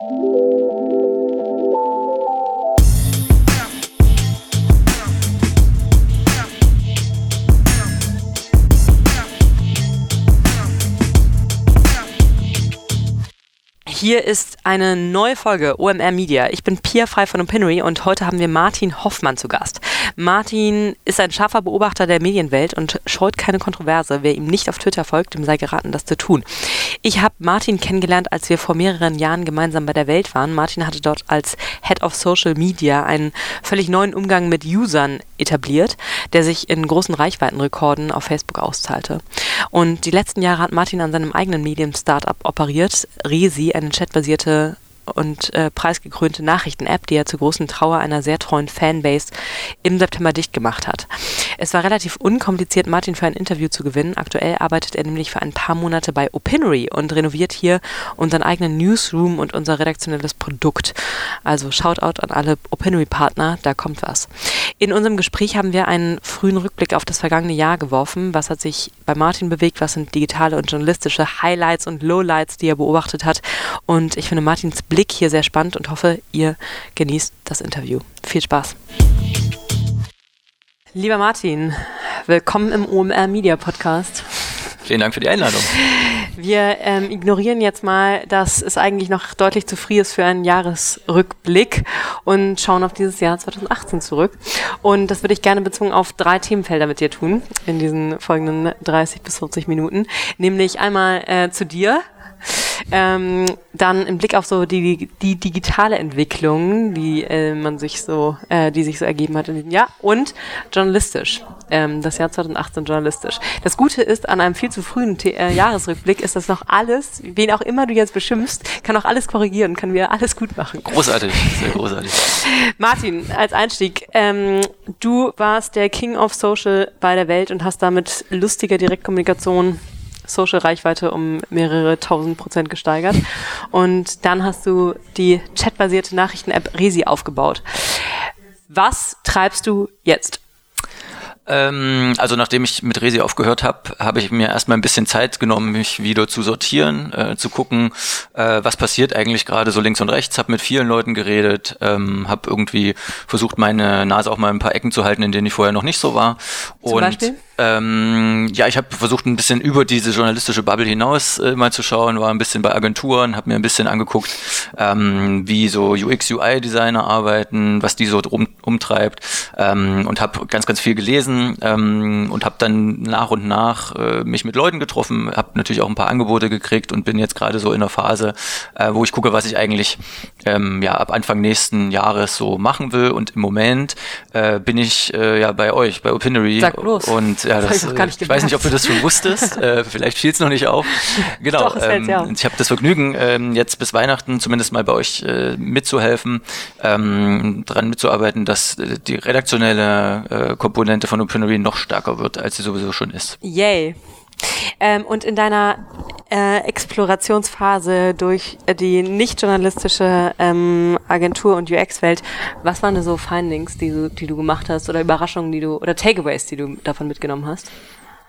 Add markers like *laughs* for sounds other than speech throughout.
Hier ist eine neue Folge OMR Media. Ich bin Pia Frei von Opinory und heute haben wir Martin Hoffmann zu Gast. Martin ist ein scharfer Beobachter der Medienwelt und scheut keine Kontroverse. Wer ihm nicht auf Twitter folgt, dem sei geraten, das zu tun. Ich habe Martin kennengelernt, als wir vor mehreren Jahren gemeinsam bei der Welt waren. Martin hatte dort als Head of Social Media einen völlig neuen Umgang mit Usern etabliert, der sich in großen Reichweitenrekorden auf Facebook auszahlte. Und die letzten Jahre hat Martin an seinem eigenen Medien-Startup operiert, Resi, eine chatbasierte und äh, preisgekrönte Nachrichten-App, die er zu großen Trauer einer sehr treuen Fanbase im September dicht gemacht hat. Es war relativ unkompliziert, Martin für ein Interview zu gewinnen. Aktuell arbeitet er nämlich für ein paar Monate bei Opinory und renoviert hier unseren eigenen Newsroom und unser redaktionelles Produkt. Also Shoutout an alle Opinory-Partner, da kommt was. In unserem Gespräch haben wir einen frühen Rückblick auf das vergangene Jahr geworfen. Was hat sich bei Martin bewegt? Was sind digitale und journalistische Highlights und Lowlights, die er beobachtet hat? Und ich finde Martins Blick hier sehr spannend und hoffe, ihr genießt das Interview. Viel Spaß. Lieber Martin, willkommen im OMR Media Podcast. Vielen Dank für die Einladung. Wir ähm, ignorieren jetzt mal, dass es eigentlich noch deutlich zu früh ist für einen Jahresrückblick und schauen auf dieses Jahr 2018 zurück. Und das würde ich gerne bezogen auf drei Themenfelder mit dir tun in diesen folgenden 30 bis 40 Minuten. Nämlich einmal äh, zu dir, ähm, dann im Blick auf so die, die digitale Entwicklung, die äh, man sich so, äh, die sich so ergeben hat in diesem Jahr und journalistisch. Ähm, das Jahr 2018 journalistisch. Das Gute ist, an einem viel zu frühen The äh, Jahresrückblick ist das noch alles, wen auch immer du jetzt beschimpfst, kann auch alles korrigieren, kann wieder alles gut machen. Großartig, sehr großartig. *laughs* Martin, als Einstieg, ähm, du warst der King of Social bei der Welt und hast damit lustiger Direktkommunikation Social-Reichweite um mehrere tausend Prozent gesteigert. Und dann hast du die chatbasierte Nachrichten-App Resi aufgebaut. Was treibst du jetzt? Ähm, also nachdem ich mit Resi aufgehört habe, habe ich mir erstmal ein bisschen Zeit genommen, mich wieder zu sortieren, äh, zu gucken, äh, was passiert eigentlich gerade so links und rechts. Habe mit vielen Leuten geredet, ähm, habe irgendwie versucht, meine Nase auch mal ein paar Ecken zu halten, in denen ich vorher noch nicht so war. Zum und Beispiel? Ähm, ja, ich habe versucht, ein bisschen über diese journalistische Bubble hinaus äh, mal zu schauen, war ein bisschen bei Agenturen, habe mir ein bisschen angeguckt, ähm, wie so UX-UI-Designer arbeiten, was die so drum, umtreibt ähm, und habe ganz, ganz viel gelesen ähm, und habe dann nach und nach äh, mich mit Leuten getroffen, habe natürlich auch ein paar Angebote gekriegt und bin jetzt gerade so in der Phase, äh, wo ich gucke, was ich eigentlich ähm, ja ab Anfang nächsten Jahres so machen will und im Moment äh, bin ich äh, ja bei euch, bei Opinory Sag bloß. und ja, das, das ich, ich weiß nicht, ob du das schon wusstest. äh, vielleicht fiel es noch nicht auf. *laughs* Genau. Doch, ähm, ja. Ich habe das Vergnügen, ähm, jetzt bis Weihnachten zumindest mal bei euch äh, mitzuhelfen, ähm, daran mitzuarbeiten, dass äh, die redaktionelle äh, Komponente von Opinory noch stärker wird, als sie sowieso schon ist. Yay. Ähm, und in deiner äh, Explorationsphase durch die nicht journalistische ähm, Agentur- und UX-Welt, was waren da so Findings, die du, die du gemacht hast oder Überraschungen, die du oder Takeaways, die du davon mitgenommen hast?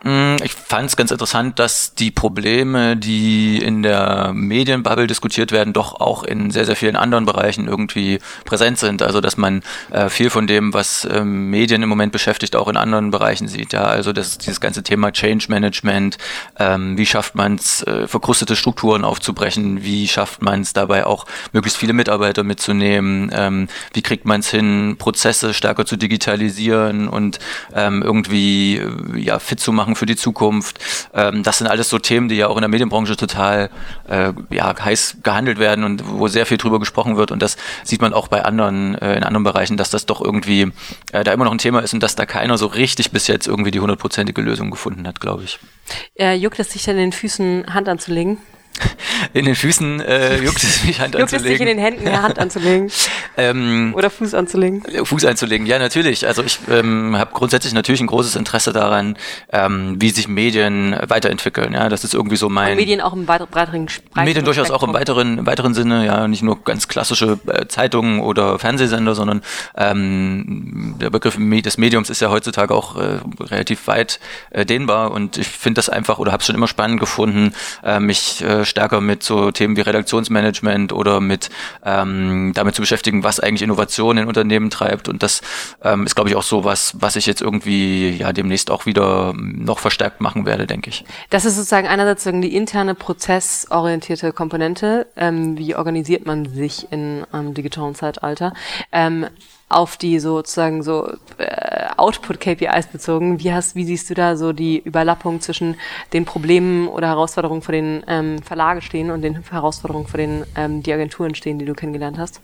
Mm, ich fand es ganz interessant, dass die Probleme, die in der Medienbubble diskutiert werden, doch auch in sehr, sehr vielen anderen Bereichen irgendwie präsent sind. Also dass man äh, viel von dem, was ähm, Medien im Moment beschäftigt, auch in anderen Bereichen sieht. Ja, also das, dieses ganze Thema Change Management, ähm, wie schafft man es, äh, verkrustete Strukturen aufzubrechen, wie schafft man es dabei auch möglichst viele Mitarbeiter mitzunehmen, ähm, wie kriegt man es hin, Prozesse stärker zu digitalisieren und ähm, irgendwie äh, ja fit zu machen machen für die Zukunft. Ähm, das sind alles so Themen, die ja auch in der Medienbranche total äh, ja, heiß gehandelt werden und wo sehr viel drüber gesprochen wird. Und das sieht man auch bei anderen, äh, in anderen Bereichen, dass das doch irgendwie äh, da immer noch ein Thema ist und dass da keiner so richtig bis jetzt irgendwie die hundertprozentige Lösung gefunden hat, glaube ich. Äh, juckt es sich an den Füßen, Hand anzulegen? *laughs* In den Füßen äh, juckt es mich Hand juckt anzulegen. Juckt es sich in den Händen, ja, Hand anzulegen? *laughs* ähm, Oder Fuß anzulegen? Fuß anzulegen, ja, natürlich. Also ich ähm, habe grundsätzlich natürlich ein großes Interesse daran, ähm, wie sich Medien weiterentwickeln. Ja, das ist irgendwie so mein... Und Medien auch im weiteren, breiteren Medien durchaus Spektrum. auch im weiteren, im weiteren Sinne, ja, nicht nur ganz klassische äh, Zeitungen oder Fernsehsender, sondern ähm, der Begriff des Mediums ist ja heutzutage auch äh, relativ weit äh, dehnbar und ich finde das einfach oder habe es schon immer spannend gefunden, äh, mich äh, äh, stärker mit so Themen wie Redaktionsmanagement oder mit ähm, damit zu beschäftigen, was eigentlich Innovation in Unternehmen treibt. Und das ähm, ist, glaube ich, auch so was, was ich jetzt irgendwie ja demnächst auch wieder noch verstärkt machen werde, denke ich. Das ist sozusagen einerseits die interne prozessorientierte Komponente. Ähm, wie organisiert man sich in einem digitalen Zeitalter? Auf die sozusagen so äh, Output-KPIs bezogen. Wie, hast, wie siehst du da so die Überlappung zwischen den Problemen oder Herausforderungen, vor denen ähm, Verlage stehen und den Herausforderungen, vor denen ähm, die Agenturen stehen, die du kennengelernt hast?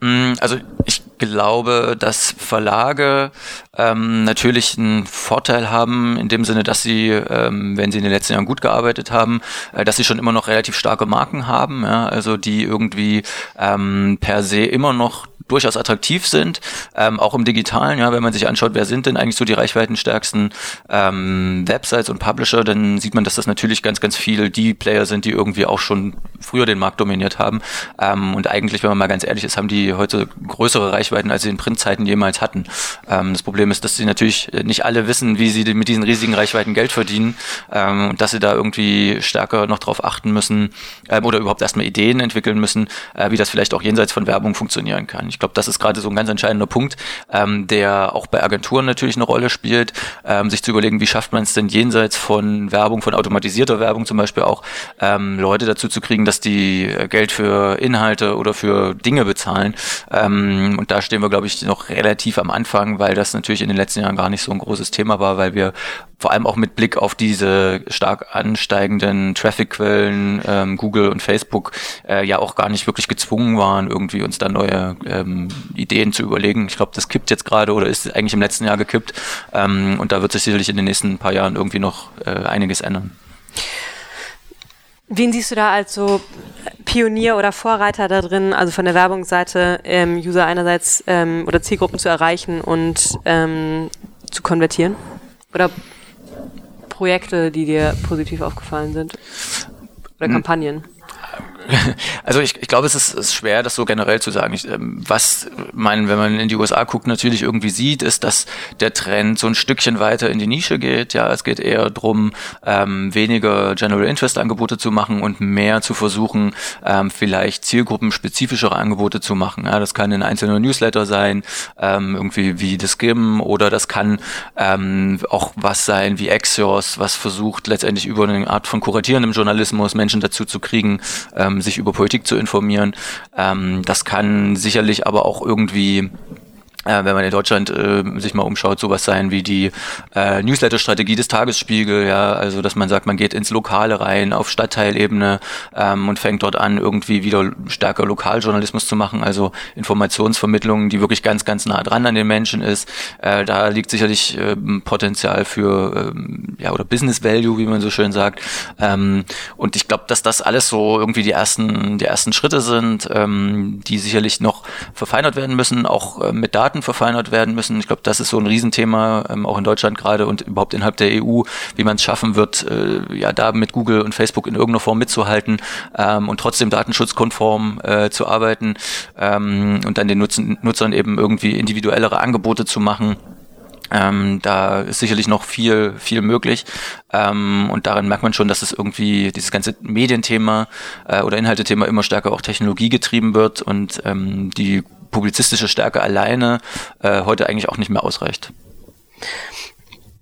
Mm, also ich glaube, dass Verlage ähm, natürlich einen Vorteil haben, in dem Sinne, dass sie, ähm, wenn sie in den letzten Jahren gut gearbeitet haben, äh, dass sie schon immer noch relativ starke Marken haben, ja, also die irgendwie ähm, per se immer noch durchaus attraktiv sind, ähm, auch im Digitalen, ja, wenn man sich anschaut, wer sind denn eigentlich so die reichweitenstärksten ähm, Websites und Publisher, dann sieht man, dass das natürlich ganz, ganz viel die Player sind, die irgendwie auch schon früher den Markt dominiert haben. Ähm, und eigentlich, wenn man mal ganz ehrlich ist, haben die heute größere Reichweiten, als sie in Printzeiten jemals hatten. Ähm, das Problem ist, dass sie natürlich nicht alle wissen, wie sie mit diesen riesigen Reichweiten Geld verdienen ähm, und dass sie da irgendwie stärker noch drauf achten müssen ähm, oder überhaupt erstmal Ideen entwickeln müssen, äh, wie das vielleicht auch jenseits von Werbung funktionieren kann. Ich glaube, das ist gerade so ein ganz entscheidender Punkt, ähm, der auch bei Agenturen natürlich eine Rolle spielt, ähm, sich zu überlegen, wie schafft man es denn jenseits von Werbung, von automatisierter Werbung zum Beispiel auch, ähm, Leute dazu zu kriegen, dass die äh, Geld für Inhalte oder für Dinge bezahlen. Ähm, und da stehen wir, glaube ich, noch relativ am Anfang, weil das natürlich in den letzten Jahren gar nicht so ein großes Thema war, weil wir vor allem auch mit Blick auf diese stark ansteigenden Traffic-Quellen, ähm, Google und Facebook, äh, ja auch gar nicht wirklich gezwungen waren, irgendwie uns da neue ähm, Ideen zu überlegen. Ich glaube, das kippt jetzt gerade oder ist eigentlich im letzten Jahr gekippt. Ähm, und da wird sich sicherlich in den nächsten paar Jahren irgendwie noch äh, einiges ändern. Wen siehst du da als so Pionier oder Vorreiter da drin, also von der Werbungsseite, ähm, User einerseits ähm, oder Zielgruppen zu erreichen und ähm, zu konvertieren? Oder Projekte, die dir positiv aufgefallen sind? Oder hm. *laughs* Also ich, ich glaube, es ist, ist schwer, das so generell zu sagen. Ich, ähm, was man, wenn man in die USA guckt, natürlich irgendwie sieht, ist, dass der Trend so ein Stückchen weiter in die Nische geht. Ja, es geht eher darum, ähm, weniger General Interest Angebote zu machen und mehr zu versuchen, ähm, vielleicht zielgruppenspezifischere Angebote zu machen. Ja, das kann ein einzelner Newsletter sein, ähm, irgendwie wie das Gim oder das kann ähm, auch was sein wie Axios, was versucht letztendlich über eine Art von kuratierendem Journalismus Menschen dazu zu kriegen, ähm, sich über Politik zu informieren. Ähm, das kann sicherlich aber auch irgendwie wenn man in Deutschland äh, sich mal umschaut, sowas sein wie die äh, Newsletter-Strategie des Tagesspiegel, ja, also dass man sagt, man geht ins Lokale rein, auf Stadtteilebene ähm, und fängt dort an, irgendwie wieder stärker Lokaljournalismus zu machen, also Informationsvermittlung, die wirklich ganz, ganz nah dran an den Menschen ist. Äh, da liegt sicherlich äh, Potenzial für, äh, ja, oder Business Value, wie man so schön sagt. Ähm, und ich glaube, dass das alles so irgendwie die ersten, die ersten Schritte sind, ähm, die sicherlich noch verfeinert werden müssen, auch äh, mit Daten Daten verfeinert werden müssen. Ich glaube, das ist so ein Riesenthema, ähm, auch in Deutschland gerade und überhaupt innerhalb der EU, wie man es schaffen wird, äh, ja, da mit Google und Facebook in irgendeiner Form mitzuhalten ähm, und trotzdem datenschutzkonform äh, zu arbeiten ähm, und dann den Nutzen, Nutzern eben irgendwie individuellere Angebote zu machen. Ähm, da ist sicherlich noch viel, viel möglich. Ähm, und darin merkt man schon, dass es irgendwie dieses ganze Medienthema äh, oder Inhaltethema immer stärker auch technologiegetrieben wird und ähm, die publizistische Stärke alleine äh, heute eigentlich auch nicht mehr ausreicht.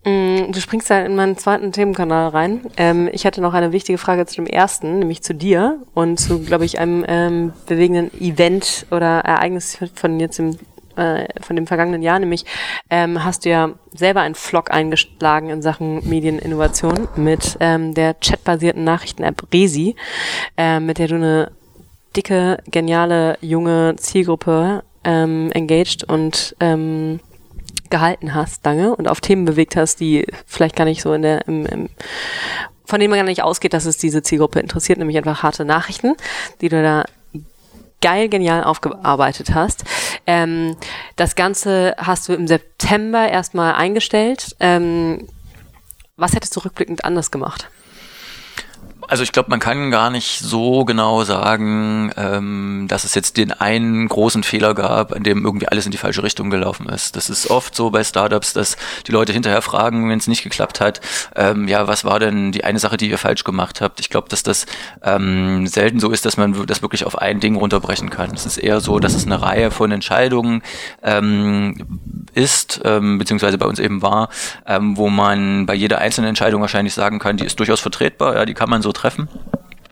Mm, du springst da in meinen zweiten Themenkanal rein. Ähm, ich hatte noch eine wichtige Frage zu dem ersten, nämlich zu dir und zu, glaube ich, einem ähm, bewegenden Event oder Ereignis von jetzt im äh, von dem vergangenen Jahr, nämlich ähm, hast du ja selber einen Vlog eingeschlagen in Sachen Medieninnovation mit ähm, der chatbasierten Nachrichten-App Resi, äh, mit der du eine dicke, geniale, junge Zielgruppe ähm, engaged und ähm, gehalten hast lange und auf Themen bewegt hast, die vielleicht gar nicht so in der, im, im, von denen man gar nicht ausgeht, dass es diese Zielgruppe interessiert, nämlich einfach harte Nachrichten, die du da geil, genial aufgearbeitet hast. Ähm, das Ganze hast du im September erstmal eingestellt. Ähm, was hättest du rückblickend anders gemacht? Also ich glaube, man kann gar nicht so genau sagen, ähm, dass es jetzt den einen großen Fehler gab, an dem irgendwie alles in die falsche Richtung gelaufen ist. Das ist oft so bei Startups, dass die Leute hinterher fragen, wenn es nicht geklappt hat, ähm, ja, was war denn die eine Sache, die ihr falsch gemacht habt? Ich glaube, dass das ähm, selten so ist, dass man das wirklich auf ein Ding runterbrechen kann. Es ist eher so, dass es eine Reihe von Entscheidungen ähm, ist, ähm, beziehungsweise bei uns eben war, ähm, wo man bei jeder einzelnen Entscheidung wahrscheinlich sagen kann, die ist durchaus vertretbar, ja, die kann man so treffen.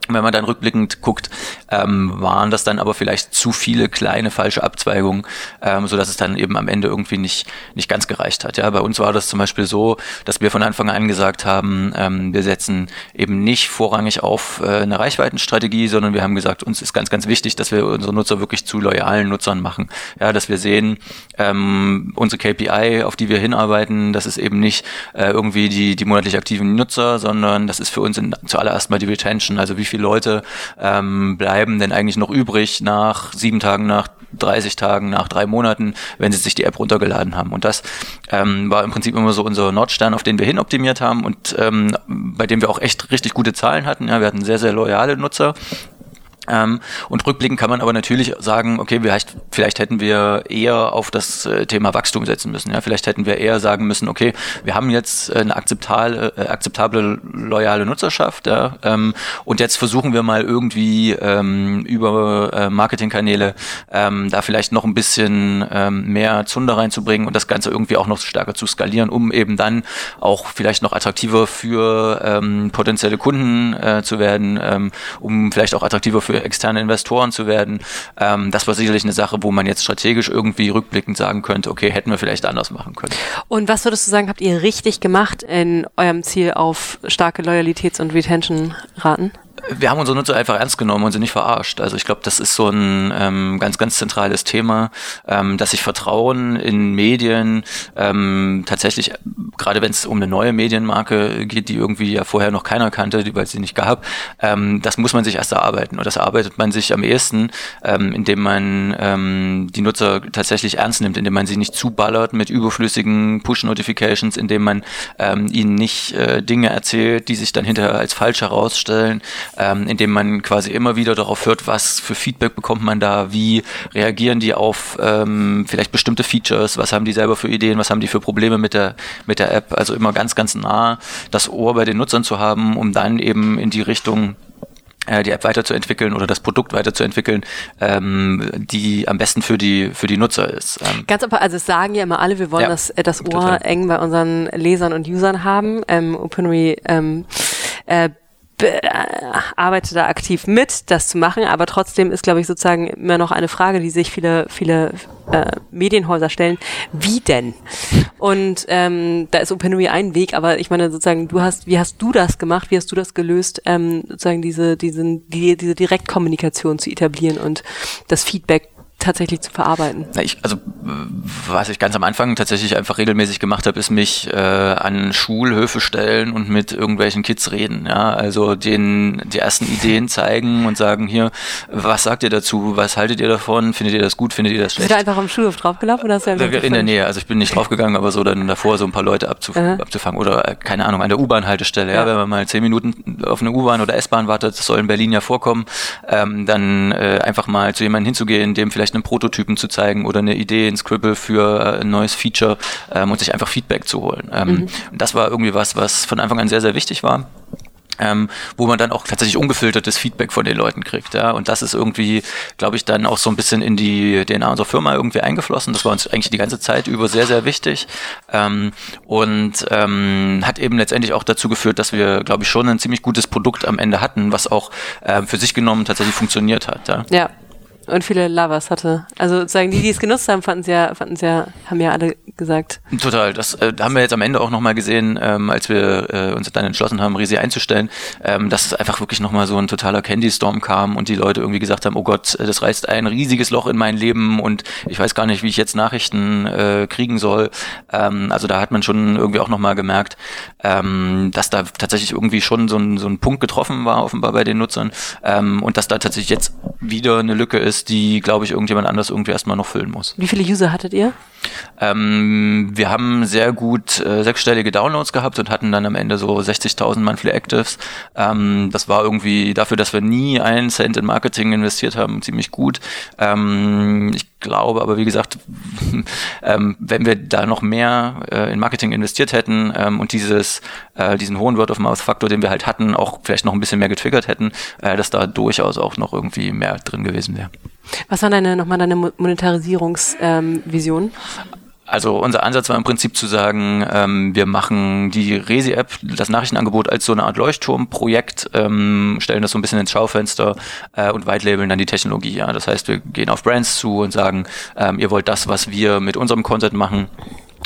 Wenn man dann rückblickend guckt, ähm, waren das dann aber vielleicht zu viele kleine falsche Abzweigungen, ähm, so dass es dann eben am Ende irgendwie nicht nicht ganz gereicht hat. Ja, bei uns war das zum Beispiel so, dass wir von Anfang an gesagt haben, ähm, wir setzen eben nicht vorrangig auf äh, eine Reichweitenstrategie, sondern wir haben gesagt, uns ist ganz ganz wichtig, dass wir unsere Nutzer wirklich zu loyalen Nutzern machen. Ja, dass wir sehen, ähm, unsere KPI, auf die wir hinarbeiten, das ist eben nicht äh, irgendwie die die monatlich aktiven Nutzer, sondern das ist für uns in, zuallererst mal die Retention, also wie viel viele Leute ähm, bleiben denn eigentlich noch übrig nach sieben Tagen, nach 30 Tagen, nach drei Monaten, wenn sie sich die App runtergeladen haben. Und das ähm, war im Prinzip immer so unser Nordstern, auf den wir hin optimiert haben und ähm, bei dem wir auch echt richtig gute Zahlen hatten. Ja, wir hatten sehr, sehr loyale Nutzer ähm, und rückblickend kann man aber natürlich sagen, okay, vielleicht, vielleicht hätten wir eher auf das äh, Thema Wachstum setzen müssen. Ja? Vielleicht hätten wir eher sagen müssen, okay, wir haben jetzt eine akzeptable, äh, akzeptable loyale Nutzerschaft ja? ähm, und jetzt versuchen wir mal irgendwie ähm, über äh, Marketingkanäle ähm, da vielleicht noch ein bisschen ähm, mehr Zunder reinzubringen und das Ganze irgendwie auch noch stärker zu skalieren, um eben dann auch vielleicht noch attraktiver für ähm, potenzielle Kunden äh, zu werden, um vielleicht auch attraktiver für externe Investoren zu werden. Ähm, das war sicherlich eine Sache, wo man jetzt strategisch irgendwie rückblickend sagen könnte, okay, hätten wir vielleicht anders machen können. Und was würdest du sagen, habt ihr richtig gemacht in eurem Ziel auf starke Loyalitäts- und Retention-Raten? Wir haben unsere Nutzer einfach ernst genommen und sie nicht verarscht. Also ich glaube, das ist so ein ähm, ganz, ganz zentrales Thema, ähm, dass sich Vertrauen in Medien ähm, tatsächlich, gerade wenn es um eine neue Medienmarke geht, die irgendwie ja vorher noch keiner kannte, die, weil es sie nicht gab, ähm, das muss man sich erst erarbeiten. Und das erarbeitet man sich am ehesten, ähm, indem man ähm, die Nutzer tatsächlich ernst nimmt, indem man sie nicht zuballert mit überflüssigen Push-Notifications, indem man ähm, ihnen nicht äh, Dinge erzählt, die sich dann hinterher als falsch herausstellen, ähm, indem man quasi immer wieder darauf hört, was für Feedback bekommt man da, wie reagieren die auf ähm, vielleicht bestimmte Features, was haben die selber für Ideen, was haben die für Probleme mit der, mit der App. Also immer ganz, ganz nah das Ohr bei den Nutzern zu haben, um dann eben in die Richtung äh, die App weiterzuentwickeln oder das Produkt weiterzuentwickeln, ähm, die am besten für die für die Nutzer ist. Ähm Ganz einfach, also es sagen ja immer alle, wir wollen ja, das, äh, das Ohr total. eng bei unseren Lesern und Usern haben. Ähm, OpenRe ähm, äh, arbeite da aktiv mit, das zu machen, aber trotzdem ist, glaube ich, sozusagen immer noch eine Frage, die sich viele, viele äh, Medienhäuser stellen. Wie denn? Und ähm, da ist OpenRE ein Weg, aber ich meine sozusagen, du hast, wie hast du das gemacht? Wie hast du das gelöst, ähm, sozusagen diese, diesen, die, diese Direktkommunikation zu etablieren und das Feedback tatsächlich zu verarbeiten? Ich, also was ich ganz am Anfang tatsächlich einfach regelmäßig gemacht habe, ist mich äh, an Schulhöfe stellen und mit irgendwelchen Kids reden. Ja, also denen die ersten Ideen *laughs* zeigen und sagen hier, was sagt ihr dazu? Was haltet ihr davon? Findet ihr das gut? Findet ihr das schlecht? Bist du einfach am Schulhof draufgelaufen oder hast du In der Nähe. Also ich bin nicht draufgegangen, aber so dann davor so ein paar Leute abzuf uh abzufangen oder äh, keine Ahnung an der U-Bahn-Haltestelle. Ja. ja. wenn man mal zehn Minuten auf eine U-Bahn oder S-Bahn wartet, das soll in Berlin ja vorkommen, ähm, dann äh, einfach mal zu jemandem hinzugehen, dem vielleicht einen Prototypen zu zeigen oder eine Idee in Scribble für äh, ein neues Feature ähm, und sich einfach Feedback zu holen. Ähm, mhm. Das war irgendwie was, was von Anfang an sehr, sehr wichtig war. Ähm, wo man dann auch tatsächlich ungefiltertes Feedback von den Leuten kriegt. Ja? Und das ist irgendwie, glaube ich, dann auch so ein bisschen in die DNA unserer Firma irgendwie eingeflossen. Das war uns eigentlich die ganze Zeit über sehr, sehr wichtig. Ähm, und ähm, hat eben letztendlich auch dazu geführt, dass wir, glaube ich, schon ein ziemlich gutes Produkt am Ende hatten, was auch äh, für sich genommen tatsächlich funktioniert hat. Ja. ja und viele Lovers hatte. Also sozusagen die, die es genutzt haben, fanden es ja, fanden es ja, haben ja alle gesagt. Total. Das äh, haben wir jetzt am Ende auch nochmal gesehen, ähm, als wir äh, uns dann entschlossen haben, Resi einzustellen, ähm, dass es einfach wirklich nochmal so ein totaler Candy-Storm kam und die Leute irgendwie gesagt haben, oh Gott, das reißt ein riesiges Loch in mein Leben und ich weiß gar nicht, wie ich jetzt Nachrichten äh, kriegen soll. Ähm, also da hat man schon irgendwie auch nochmal gemerkt, ähm, dass da tatsächlich irgendwie schon so ein, so ein Punkt getroffen war, offenbar bei den Nutzern ähm, und dass da tatsächlich jetzt wieder eine Lücke ist, Niches, die, glaube ich, irgendjemand anders irgendwie erstmal noch füllen muss. Wie viele User hattet ihr? Ähm, wir haben sehr gut äh, sechsstellige Downloads gehabt und hatten dann am Ende so 60.000 Monthly Actives. Ähm, das war irgendwie dafür, dass wir nie einen Cent in Marketing investiert haben, ziemlich gut. Ähm, ich glaube aber, wie gesagt, *laughs* ähm, wenn wir da noch mehr äh, in Marketing investiert hätten ähm, und dieses, äh, diesen hohen Word-of-Mouth-Faktor, den wir halt hatten, auch vielleicht noch ein bisschen mehr getriggert hätten, äh, dass da durchaus auch noch irgendwie mehr drin gewesen wäre. Was war deine, nochmal deine Monetarisierungsvision? Ähm, also unser Ansatz war im Prinzip zu sagen, ähm, wir machen die Resi-App, das Nachrichtenangebot als so eine Art Leuchtturmprojekt, ähm, stellen das so ein bisschen ins Schaufenster äh, und whitelabeln dann die Technologie. Ja. Das heißt, wir gehen auf Brands zu und sagen, ähm, ihr wollt das, was wir mit unserem Content machen,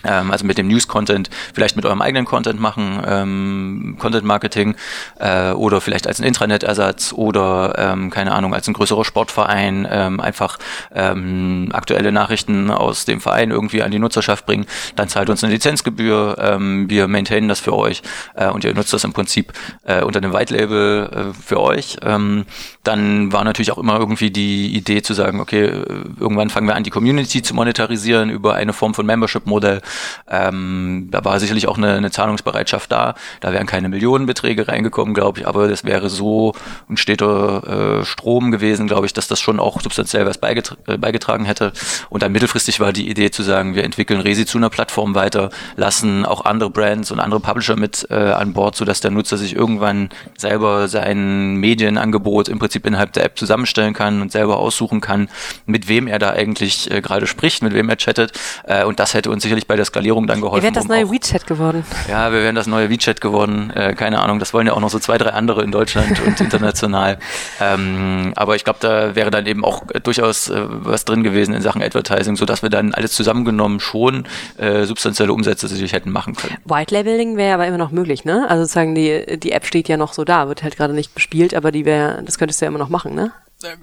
also mit dem News-Content, vielleicht mit eurem eigenen Content machen, ähm, Content-Marketing äh, oder vielleicht als ein Intranet-Ersatz oder ähm, keine Ahnung, als ein größerer Sportverein ähm, einfach ähm, aktuelle Nachrichten aus dem Verein irgendwie an die Nutzerschaft bringen, dann zahlt uns eine Lizenzgebühr, ähm, wir maintainen das für euch äh, und ihr nutzt das im Prinzip äh, unter einem White-Label äh, für euch. Ähm, dann war natürlich auch immer irgendwie die Idee zu sagen, okay, äh, irgendwann fangen wir an, die Community zu monetarisieren über eine Form von Membership-Modell ähm, da war sicherlich auch eine, eine, Zahlungsbereitschaft da. Da wären keine Millionenbeträge reingekommen, glaube ich, aber das wäre so ein steter äh, Strom gewesen, glaube ich, dass das schon auch substanziell was beigetra äh, beigetragen hätte. Und dann mittelfristig war die Idee zu sagen, wir entwickeln Resi zu einer Plattform weiter, lassen auch andere Brands und andere Publisher mit äh, an Bord, sodass der Nutzer sich irgendwann selber sein Medienangebot im Prinzip innerhalb der App zusammenstellen kann und selber aussuchen kann, mit wem er da eigentlich äh, gerade spricht, mit wem er chattet. Äh, und das hätte uns sicherlich bei der Skalierung dann geholfen. Ihr wärt das neue um WeChat geworden. Ja, wir wären das neue WeChat geworden. Äh, keine Ahnung, das wollen ja auch noch so zwei, drei andere in Deutschland und *laughs* international. Ähm, aber ich glaube, da wäre dann eben auch durchaus äh, was drin gewesen in Sachen Advertising, sodass wir dann alles zusammengenommen schon äh, substanzielle Umsätze sich hätten machen können. White Labeling wäre aber immer noch möglich, ne? Also sozusagen die, die App steht ja noch so da, wird halt gerade nicht bespielt, aber die wäre, das könntest du ja immer noch machen, ne?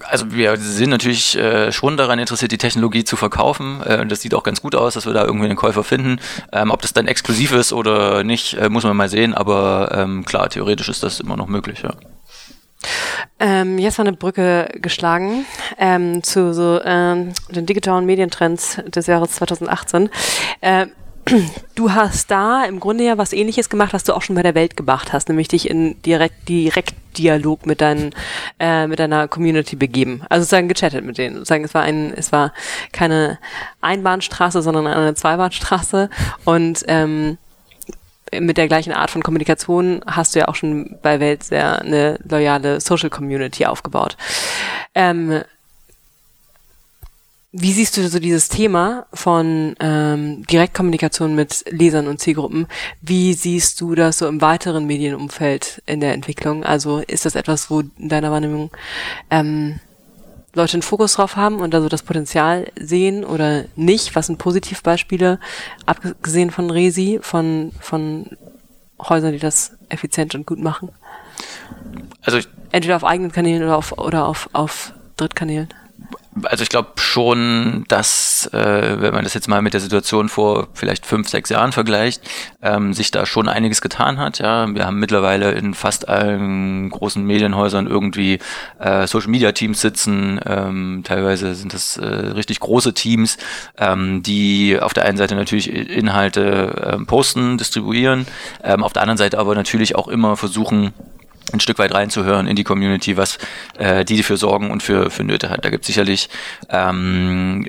Also wir sind natürlich äh, schon daran interessiert, die Technologie zu verkaufen. Äh, das sieht auch ganz gut aus, dass wir da irgendwie einen Käufer finden. Ähm, ob das dann exklusiv ist oder nicht, äh, muss man mal sehen. Aber ähm, klar, theoretisch ist das immer noch möglich. Ja. Ähm, jetzt war eine Brücke geschlagen ähm, zu so ähm, den digitalen Medientrends des Jahres 2018. Äh, du hast da im Grunde ja was ähnliches gemacht, was du auch schon bei der Welt gemacht hast, nämlich dich in direkt, Direktdialog mit deinen, äh, mit deiner Community begeben. Also sozusagen gechattet mit denen. Sozusagen, es war ein, es war keine Einbahnstraße, sondern eine Zweibahnstraße und ähm, mit der gleichen Art von Kommunikation hast du ja auch schon bei Welt sehr eine loyale Social Community aufgebaut. Ähm, wie siehst du so dieses Thema von ähm, Direktkommunikation mit Lesern und Zielgruppen? Wie siehst du das so im weiteren Medienumfeld in der Entwicklung? Also ist das etwas, wo in deiner Wahrnehmung ähm, Leute einen Fokus drauf haben und also das Potenzial sehen oder nicht? Was sind Positivbeispiele, abgesehen von Resi, von, von Häusern, die das effizient und gut machen? Also Entweder auf eigenen Kanälen oder auf, oder auf, auf Drittkanälen also ich glaube schon, dass, äh, wenn man das jetzt mal mit der Situation vor vielleicht fünf, sechs Jahren vergleicht, ähm, sich da schon einiges getan hat. Ja, wir haben mittlerweile in fast allen großen Medienhäusern irgendwie äh, Social Media Teams sitzen. Ähm, teilweise sind das äh, richtig große Teams, ähm, die auf der einen Seite natürlich Inhalte äh, posten, distribuieren, ähm, auf der anderen Seite aber natürlich auch immer versuchen, ein Stück weit reinzuhören in die Community, was äh, die für Sorgen und für, für Nöte hat. Da gibt es sicherlich, ähm,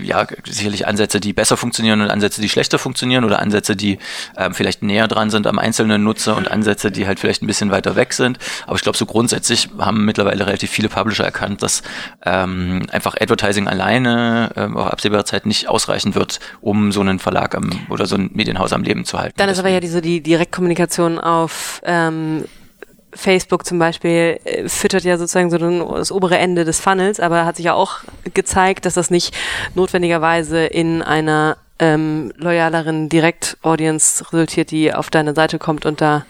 ja, sicherlich Ansätze, die besser funktionieren und Ansätze, die schlechter funktionieren oder Ansätze, die ähm, vielleicht näher dran sind am einzelnen Nutzer und Ansätze, die halt vielleicht ein bisschen weiter weg sind. Aber ich glaube, so grundsätzlich haben mittlerweile relativ viele Publisher erkannt, dass ähm, einfach Advertising alleine ähm, auf absehbare Zeit nicht ausreichen wird, um so einen Verlag am, oder so ein Medienhaus am Leben zu halten. Dann ist aber ja diese die Direktkommunikation auf ähm, Facebook zum Beispiel äh, füttert ja sozusagen so das obere Ende des Funnels, aber hat sich ja auch gezeigt, dass das nicht notwendigerweise in einer ähm, loyaleren Direkt-Audience resultiert, die auf deine Seite kommt und da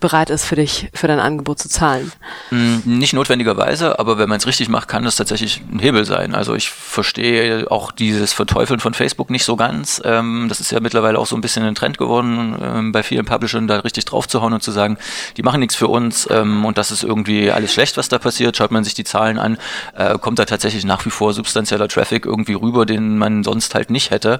bereit ist, für dich, für dein Angebot zu zahlen. Hm, nicht notwendigerweise, aber wenn man es richtig macht, kann das tatsächlich ein Hebel sein. Also ich verstehe auch dieses Verteufeln von Facebook nicht so ganz. Ähm, das ist ja mittlerweile auch so ein bisschen ein Trend geworden, ähm, bei vielen Publishern da richtig draufzuhauen und zu sagen, die machen nichts für uns ähm, und das ist irgendwie alles schlecht, was da passiert. Schaut man sich die Zahlen an, äh, kommt da tatsächlich nach wie vor substanzieller Traffic irgendwie rüber, den man sonst halt nicht hätte.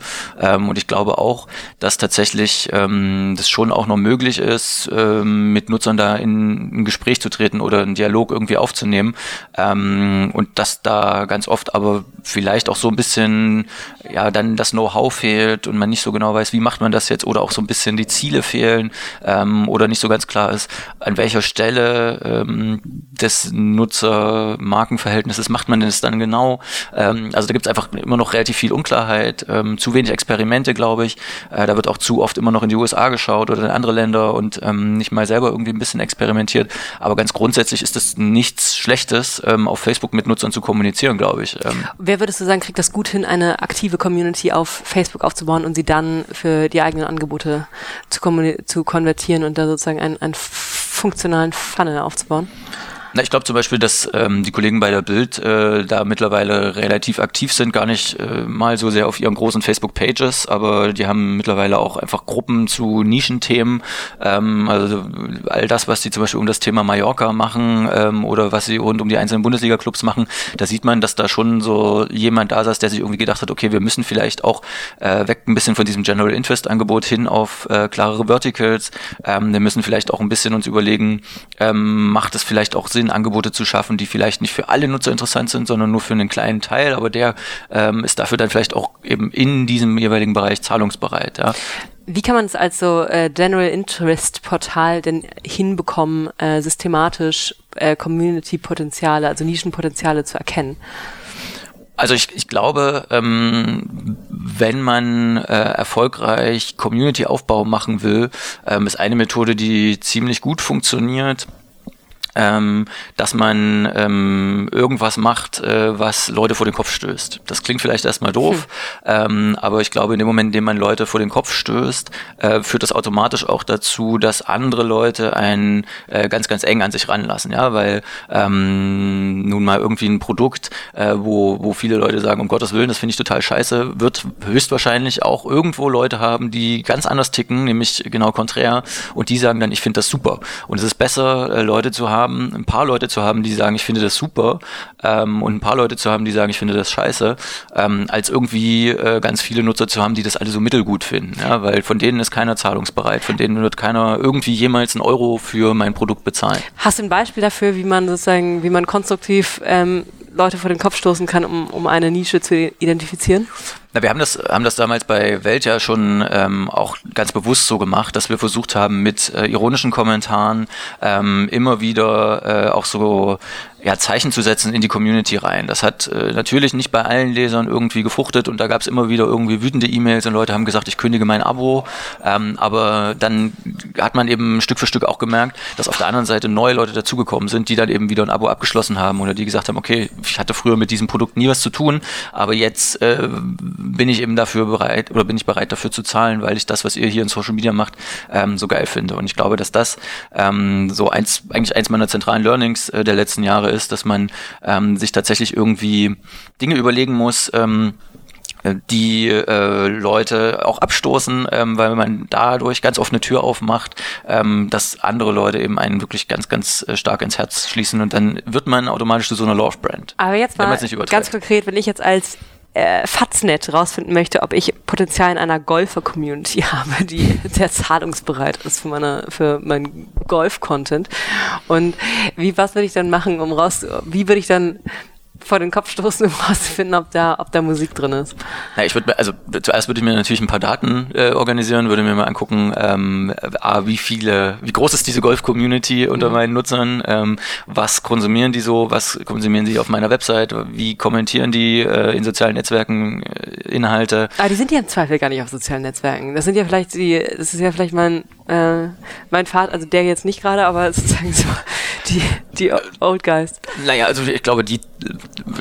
Ähm, und ich glaube auch, dass tatsächlich ähm, das schon auch noch möglich ist, ähm, mit Nutzern da in ein Gespräch zu treten oder einen Dialog irgendwie aufzunehmen. Ähm, und dass da ganz oft aber vielleicht auch so ein bisschen, ja, dann das Know-how fehlt und man nicht so genau weiß, wie macht man das jetzt oder auch so ein bisschen die Ziele fehlen ähm, oder nicht so ganz klar ist, an welcher Stelle ähm, des Nutzer-Markenverhältnisses macht man das dann genau. Ähm, also da gibt es einfach immer noch relativ viel Unklarheit, ähm, zu wenig Experimente, glaube ich. Äh, da wird auch zu oft immer noch in die USA geschaut oder in andere Länder und ähm, nicht mal selber irgendwie ein bisschen experimentiert. Aber ganz grundsätzlich ist es nichts Schlechtes, ähm, auf Facebook mit Nutzern zu kommunizieren, glaube ich. Ähm. Wer würdest du sagen, kriegt das gut hin, eine aktive Community auf Facebook aufzubauen und sie dann für die eigenen Angebote zu, zu konvertieren und da sozusagen einen, einen funktionalen Funnel aufzubauen? Na, ich glaube zum Beispiel, dass ähm, die Kollegen bei der Bild äh, da mittlerweile relativ aktiv sind, gar nicht äh, mal so sehr auf ihren großen Facebook-Pages, aber die haben mittlerweile auch einfach Gruppen zu Nischenthemen. Ähm, also all das, was sie zum Beispiel um das Thema Mallorca machen ähm, oder was sie rund um die einzelnen Bundesliga-Clubs machen, da sieht man, dass da schon so jemand da saß, der sich irgendwie gedacht hat, okay, wir müssen vielleicht auch äh, weg ein bisschen von diesem General Interest-Angebot hin auf äh, klarere Verticals. Ähm, wir müssen vielleicht auch ein bisschen uns überlegen, ähm, macht es vielleicht auch Sinn, Sinn, Angebote zu schaffen, die vielleicht nicht für alle Nutzer interessant sind, sondern nur für einen kleinen Teil, aber der ähm, ist dafür dann vielleicht auch eben in diesem jeweiligen Bereich zahlungsbereit. Ja. Wie kann man es als so äh, General Interest Portal denn hinbekommen, äh, systematisch äh, Community-Potenziale, also Nischenpotenziale zu erkennen? Also ich, ich glaube, ähm, wenn man äh, erfolgreich Community-Aufbau machen will, ähm, ist eine Methode, die ziemlich gut funktioniert, ähm, dass man ähm, irgendwas macht, äh, was Leute vor den Kopf stößt. Das klingt vielleicht erstmal doof, hm. ähm, aber ich glaube, in dem Moment, in dem man Leute vor den Kopf stößt, äh, führt das automatisch auch dazu, dass andere Leute einen äh, ganz, ganz eng an sich ranlassen, ja, weil ähm, nun mal irgendwie ein Produkt, äh, wo, wo viele Leute sagen, um Gottes Willen, das finde ich total scheiße, wird höchstwahrscheinlich auch irgendwo Leute haben, die ganz anders ticken, nämlich genau konträr, und die sagen dann, ich finde das super. Und es ist besser, äh, Leute zu haben, haben, ein paar Leute zu haben, die sagen, ich finde das super ähm, und ein paar Leute zu haben, die sagen, ich finde das scheiße, ähm, als irgendwie äh, ganz viele Nutzer zu haben, die das alle so mittelgut finden. Ja? Weil von denen ist keiner zahlungsbereit, von denen wird keiner irgendwie jemals einen Euro für mein Produkt bezahlen. Hast du ein Beispiel dafür, wie man sozusagen, wie man konstruktiv ähm, Leute vor den Kopf stoßen kann, um, um eine Nische zu identifizieren? Na, wir haben das, haben das damals bei Welt ja schon ähm, auch ganz bewusst so gemacht, dass wir versucht haben, mit äh, ironischen Kommentaren ähm, immer wieder äh, auch so ja, Zeichen zu setzen in die Community rein. Das hat äh, natürlich nicht bei allen Lesern irgendwie gefruchtet und da gab es immer wieder irgendwie wütende E-Mails und Leute haben gesagt, ich kündige mein Abo. Ähm, aber dann hat man eben Stück für Stück auch gemerkt, dass auf der anderen Seite neue Leute dazugekommen sind, die dann eben wieder ein Abo abgeschlossen haben oder die gesagt haben, okay, ich hatte früher mit diesem Produkt nie was zu tun, aber jetzt äh, bin ich eben dafür bereit oder bin ich bereit dafür zu zahlen, weil ich das, was ihr hier in Social Media macht, ähm, so geil finde. Und ich glaube, dass das ähm, so eins, eigentlich eins meiner zentralen Learnings äh, der letzten Jahre ist, dass man ähm, sich tatsächlich irgendwie Dinge überlegen muss, ähm, die äh, Leute auch abstoßen, ähm, weil man dadurch ganz oft eine Tür aufmacht, ähm, dass andere Leute eben einen wirklich ganz, ganz äh, stark ins Herz schließen und dann wird man automatisch zu so einer Love-Brand. Aber jetzt mal ganz konkret, wenn ich jetzt als äh, Faznet rausfinden möchte, ob ich Potenzial in einer Golfer-Community *laughs* habe, die sehr zahlungsbereit ist für meine, für meinen Golf-Content. Und wie, was würde ich dann machen, um raus, wie würde ich dann vor den Kopf stoßen, *laughs* um herauszufinden, ob da, ob da Musik drin ist. Ja, ich würde, also zuerst würde ich mir natürlich ein paar Daten äh, organisieren, würde mir mal angucken, ähm, A, wie viele, wie groß ist diese Golf-Community unter mhm. meinen Nutzern, ähm, was konsumieren die so, was konsumieren sie auf meiner Website, wie kommentieren die äh, in sozialen Netzwerken äh, Inhalte. Aber die sind ja im Zweifel gar nicht auf sozialen Netzwerken. Das sind ja vielleicht die, das ist ja vielleicht mal ein äh, mein Vater, also der jetzt nicht gerade, aber *laughs* sozusagen so die, die Old Guys. Naja, also ich glaube, die,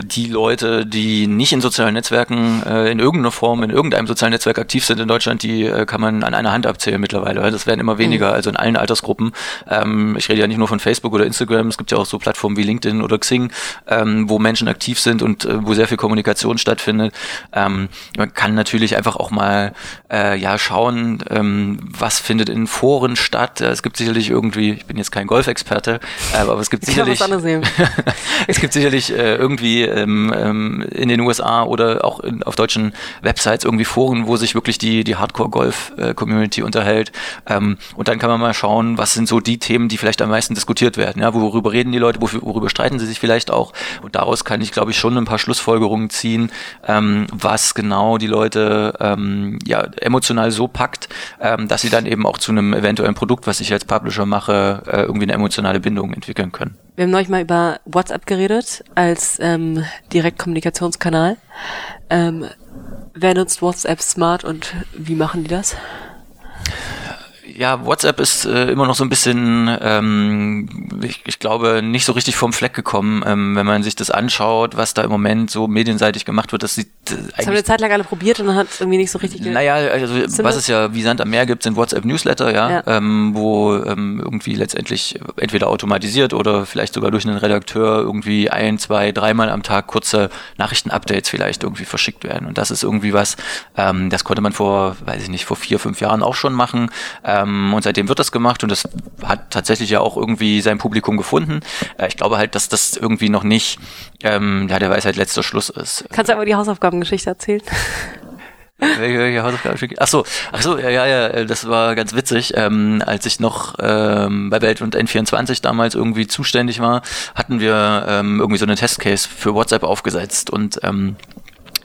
die Leute, die nicht in sozialen Netzwerken äh, in irgendeiner Form, in irgendeinem sozialen Netzwerk aktiv sind in Deutschland, die äh, kann man an einer Hand abzählen mittlerweile. Das werden immer weniger, mhm. also in allen Altersgruppen. Ähm, ich rede ja nicht nur von Facebook oder Instagram, es gibt ja auch so Plattformen wie LinkedIn oder Xing, ähm, wo Menschen aktiv sind und äh, wo sehr viel Kommunikation stattfindet. Ähm, man kann natürlich einfach auch mal äh, ja schauen, ähm, was findet in Foren statt. Es gibt sicherlich irgendwie, ich bin jetzt kein Golfexperte, äh, aber es gibt sicherlich, *laughs* es gibt sicherlich äh, irgendwie ähm, ähm, in den USA oder auch in, auf deutschen Websites irgendwie Foren, wo sich wirklich die, die Hardcore-Golf-Community unterhält. Ähm, und dann kann man mal schauen, was sind so die Themen, die vielleicht am meisten diskutiert werden. Ja, worüber reden die Leute, worüber streiten sie sich vielleicht auch. Und daraus kann ich, glaube ich, schon ein paar Schlussfolgerungen ziehen, ähm, was genau die Leute ähm, ja, emotional so packt, ähm, dass sie dann eben auch zu einem eventuellen Produkt, was ich als Publisher mache, äh, irgendwie eine emotionale Bindung entwickeln können. Wir haben neulich mal über WhatsApp geredet als ähm, Direktkommunikationskanal. Ähm, wer nutzt WhatsApp Smart und wie machen die das? Ja, WhatsApp ist äh, immer noch so ein bisschen, ähm, ich, ich glaube, nicht so richtig vom Fleck gekommen, ähm, wenn man sich das anschaut, was da im Moment so medienseitig gemacht wird. Das sieht äh, Das haben wir eine Zeit lang alle probiert und dann hat es irgendwie nicht so richtig Naja, also was es ja wie Sand am Meer gibt, sind WhatsApp-Newsletter, ja, ja. Ähm, wo ähm, irgendwie letztendlich entweder automatisiert oder vielleicht sogar durch einen Redakteur irgendwie ein, zwei, dreimal am Tag kurze Nachrichten-Updates vielleicht irgendwie verschickt werden. Und das ist irgendwie was, ähm, das konnte man vor, weiß ich nicht, vor vier, fünf Jahren auch schon machen. Ähm, ähm, und seitdem wird das gemacht und das hat tatsächlich ja auch irgendwie sein Publikum gefunden. Äh, ich glaube halt, dass das irgendwie noch nicht ähm, ja, der Weisheit letzter Schluss ist. Kannst du aber die Hausaufgabengeschichte erzählen? *laughs* Welche, Hausaufgaben? Ach so, ach so, ja, ja, ja, das war ganz witzig. Ähm, als ich noch ähm, bei Welt und N24 damals irgendwie zuständig war, hatten wir ähm, irgendwie so eine Testcase für WhatsApp aufgesetzt und ähm,